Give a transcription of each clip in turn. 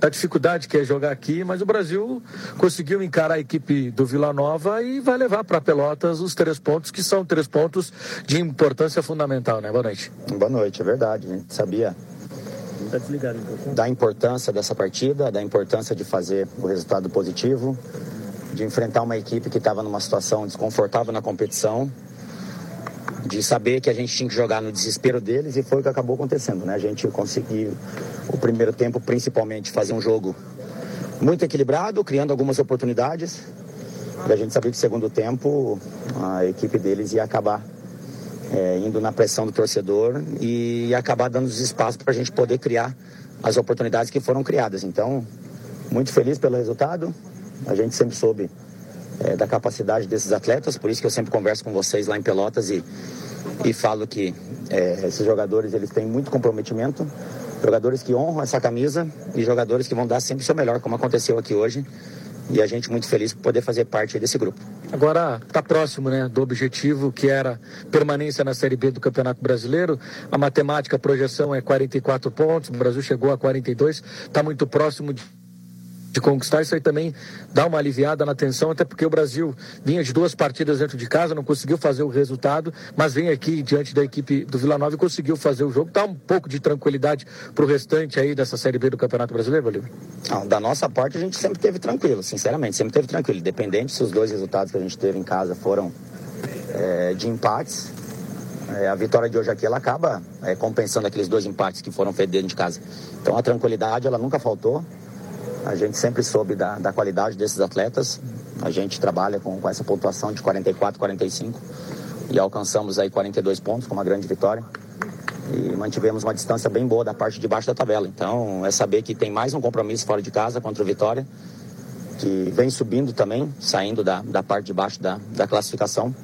a dificuldade que é jogar aqui, mas o Brasil conseguiu encarar a equipe do Vila Nova e vai levar para Pelotas os três pontos, que são três pontos de importância fundamental, né? Boa noite. Boa noite, é verdade. A gente sabia tá da importância dessa partida, da importância de fazer o resultado positivo, de enfrentar uma equipe que estava numa situação desconfortável na competição de saber que a gente tinha que jogar no desespero deles e foi o que acabou acontecendo, né? A gente conseguiu o primeiro tempo principalmente fazer um jogo muito equilibrado, criando algumas oportunidades. E a gente sabia que no segundo tempo a equipe deles ia acabar é, indo na pressão do torcedor e acabar dando os espaços para a gente poder criar as oportunidades que foram criadas. Então, muito feliz pelo resultado. A gente sempre soube é, da capacidade desses atletas, por isso que eu sempre converso com vocês lá em Pelotas e, e falo que é, esses jogadores eles têm muito comprometimento, jogadores que honram essa camisa e jogadores que vão dar sempre o seu melhor, como aconteceu aqui hoje. E a gente muito feliz por poder fazer parte desse grupo. Agora está próximo né, do objetivo que era permanência na Série B do Campeonato Brasileiro. A matemática, a projeção é 44 pontos, o Brasil chegou a 42, está muito próximo de de conquistar, isso aí também dá uma aliviada na tensão, até porque o Brasil vinha de duas partidas dentro de casa, não conseguiu fazer o resultado, mas vem aqui diante da equipe do Vila Nova e conseguiu fazer o jogo. Dá um pouco de tranquilidade para o restante aí dessa Série B do Campeonato Brasileiro, Bolívar? Não, da nossa parte a gente sempre teve tranquilo, sinceramente, sempre teve tranquilo. Independente se os dois resultados que a gente teve em casa foram é, de empates, é, a vitória de hoje aqui ela acaba é, compensando aqueles dois empates que foram feitos dentro de casa. Então a tranquilidade ela nunca faltou. A gente sempre soube da, da qualidade desses atletas. A gente trabalha com, com essa pontuação de 44, 45 e alcançamos aí 42 pontos com uma grande vitória. E mantivemos uma distância bem boa da parte de baixo da tabela. Então é saber que tem mais um compromisso fora de casa contra o Vitória, que vem subindo também, saindo da, da parte de baixo da, da classificação.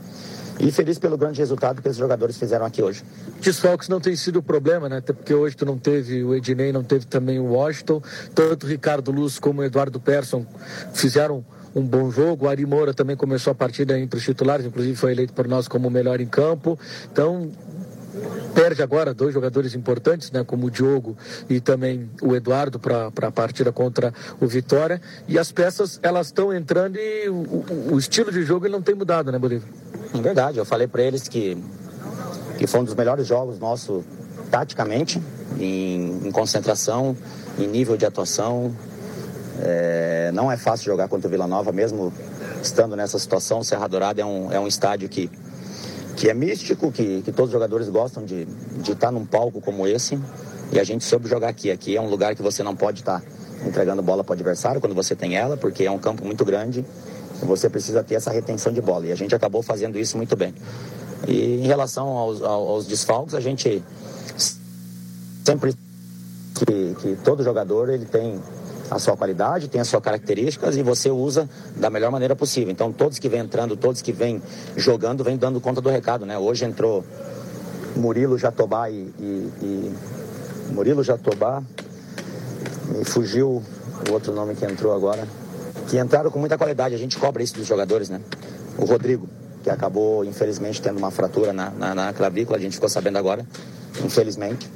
E feliz pelo grande resultado que os jogadores fizeram aqui hoje. Desfalques não tem sido o problema, né? Até porque hoje tu não teve o Ednei, não teve também o Washington. Tanto o Ricardo Luz como o Eduardo Persson fizeram um bom jogo. O Ari Moura também começou a partida entre os titulares, inclusive foi eleito por nós como o melhor em campo. Então, perde agora dois jogadores importantes, né, como o Diogo e também o Eduardo para a partida contra o Vitória. E as peças elas estão entrando e o, o, o estilo de jogo ele não tem mudado, né, Bolívia? É verdade, eu falei para eles que, que foi um dos melhores jogos nosso taticamente, em, em concentração, em nível de atuação. É, não é fácil jogar contra o Vila Nova, mesmo estando nessa situação. O Serra Dourada é um, é um estádio que, que é místico, que, que todos os jogadores gostam de, de estar num palco como esse. E a gente soube jogar aqui. Aqui é um lugar que você não pode estar entregando bola para o adversário quando você tem ela, porque é um campo muito grande você precisa ter essa retenção de bola. E a gente acabou fazendo isso muito bem. E em relação aos, aos desfalques, a gente sempre que, que todo jogador ele tem a sua qualidade, tem as suas características e você usa da melhor maneira possível. Então todos que vêm entrando, todos que vêm jogando, vêm dando conta do recado, né? Hoje entrou Murilo Jatobá e, e, e Murilo Jatobá e fugiu o outro nome que entrou agora que entraram com muita qualidade. A gente cobra isso dos jogadores, né? O Rodrigo, que acabou, infelizmente, tendo uma fratura na, na, na clavícula, a gente ficou sabendo agora, infelizmente.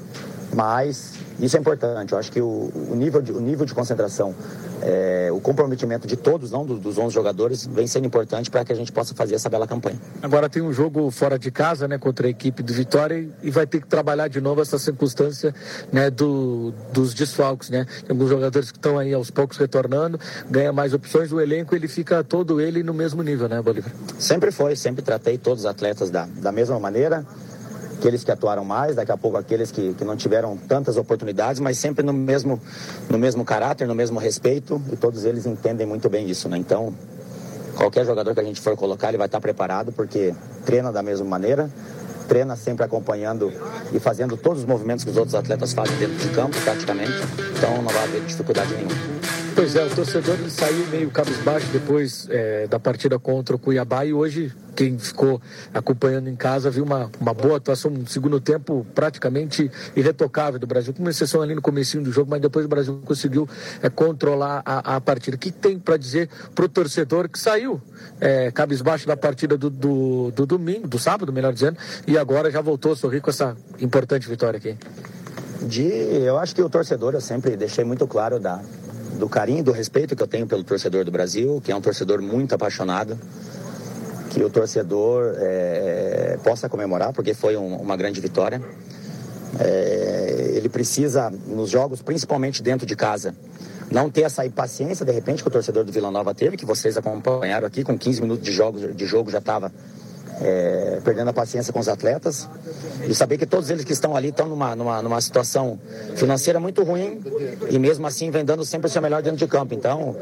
Mas isso é importante. Eu acho que o, o nível, de, o nível de concentração, é, o comprometimento de todos, não dos, dos 11 jogadores, vem sendo importante para que a gente possa fazer essa bela campanha. Agora tem um jogo fora de casa, né, contra a equipe do Vitória e vai ter que trabalhar de novo essa circunstância, né, do, dos desfalques, né? Tem alguns jogadores que estão aí aos poucos retornando, ganha mais opções, o elenco ele fica todo ele no mesmo nível, né, Bolívar? Sempre foi, sempre tratei todos os atletas da, da mesma maneira aqueles que atuaram mais, daqui a pouco aqueles que, que não tiveram tantas oportunidades, mas sempre no mesmo, no mesmo caráter, no mesmo respeito, e todos eles entendem muito bem isso, né? Então, qualquer jogador que a gente for colocar, ele vai estar preparado, porque treina da mesma maneira, treina sempre acompanhando e fazendo todos os movimentos que os outros atletas fazem dentro de campo, praticamente, então não vai haver dificuldade nenhuma. Pois é, o torcedor ele saiu meio cabisbaixo depois é, da partida contra o Cuiabá e hoje quem ficou acompanhando em casa viu uma, uma boa atuação, um segundo tempo praticamente irretocável do Brasil, com uma exceção ali no comecinho do jogo, mas depois o Brasil conseguiu é, controlar a, a partida. O que tem para dizer para o torcedor que saiu é, cabisbaixo da partida do, do, do domingo, do sábado, melhor dizendo, e agora já voltou a sorrir com essa importante vitória aqui? De, eu acho que o torcedor, eu sempre deixei muito claro da, do carinho, do respeito que eu tenho pelo torcedor do Brasil, que é um torcedor muito apaixonado, que o torcedor é, possa comemorar, porque foi um, uma grande vitória. É, ele precisa, nos jogos, principalmente dentro de casa, não ter essa impaciência, de repente, que o torcedor do Vila Nova teve, que vocês acompanharam aqui, com 15 minutos de de jogo já estava é, perdendo a paciência com os atletas e saber que todos eles que estão ali estão numa, numa, numa situação financeira muito ruim e mesmo assim vem dando sempre o seu melhor dentro de campo. Então,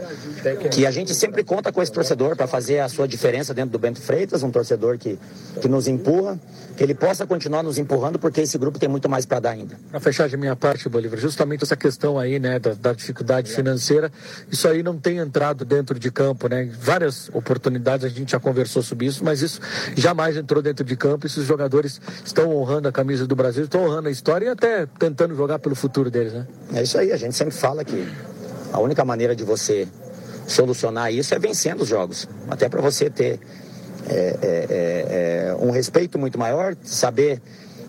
que a gente sempre conta com esse torcedor para fazer a sua diferença dentro do Bento Freitas, um torcedor que, que nos empurra, que ele possa continuar nos empurrando, porque esse grupo tem muito mais para dar ainda. Para fechar de minha parte, Bolívar, justamente essa questão aí, né, da, da dificuldade financeira, isso aí não tem entrado dentro de campo, né? Várias oportunidades a gente já conversou sobre isso, mas isso jamais entrou dentro de campo. Esses jogadores estão honrando a camisa do Brasil, estão honrando a história e até tentando jogar pelo futuro deles, né? É isso aí, a gente sempre fala que a única maneira de você solucionar isso é vencendo os jogos. Até para você ter é, é, é, é, um respeito muito maior, saber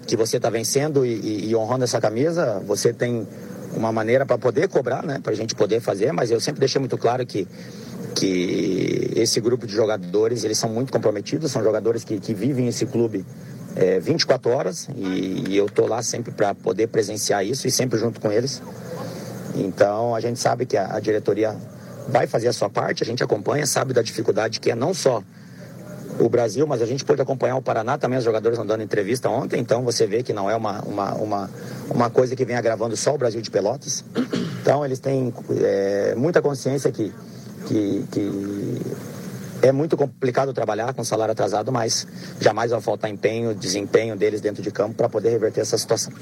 que você está vencendo e, e, e, honrando essa camisa, você tem uma maneira para poder cobrar, né? Para a gente poder fazer, mas eu sempre deixei muito claro que que esse grupo de jogadores eles são muito comprometidos, são jogadores que, que vivem esse clube é, 24 horas e, e eu estou lá sempre para poder presenciar isso e sempre junto com eles. Então a gente sabe que a, a diretoria vai fazer a sua parte, a gente acompanha, sabe da dificuldade que é não só o Brasil, mas a gente pôde acompanhar o Paraná também, os jogadores andando entrevista ontem, então você vê que não é uma, uma, uma, uma coisa que vem agravando só o Brasil de Pelotas. Então eles têm é, muita consciência que que, que é muito complicado trabalhar com salário atrasado, mas jamais vai faltar empenho, desempenho deles dentro de campo para poder reverter essa situação.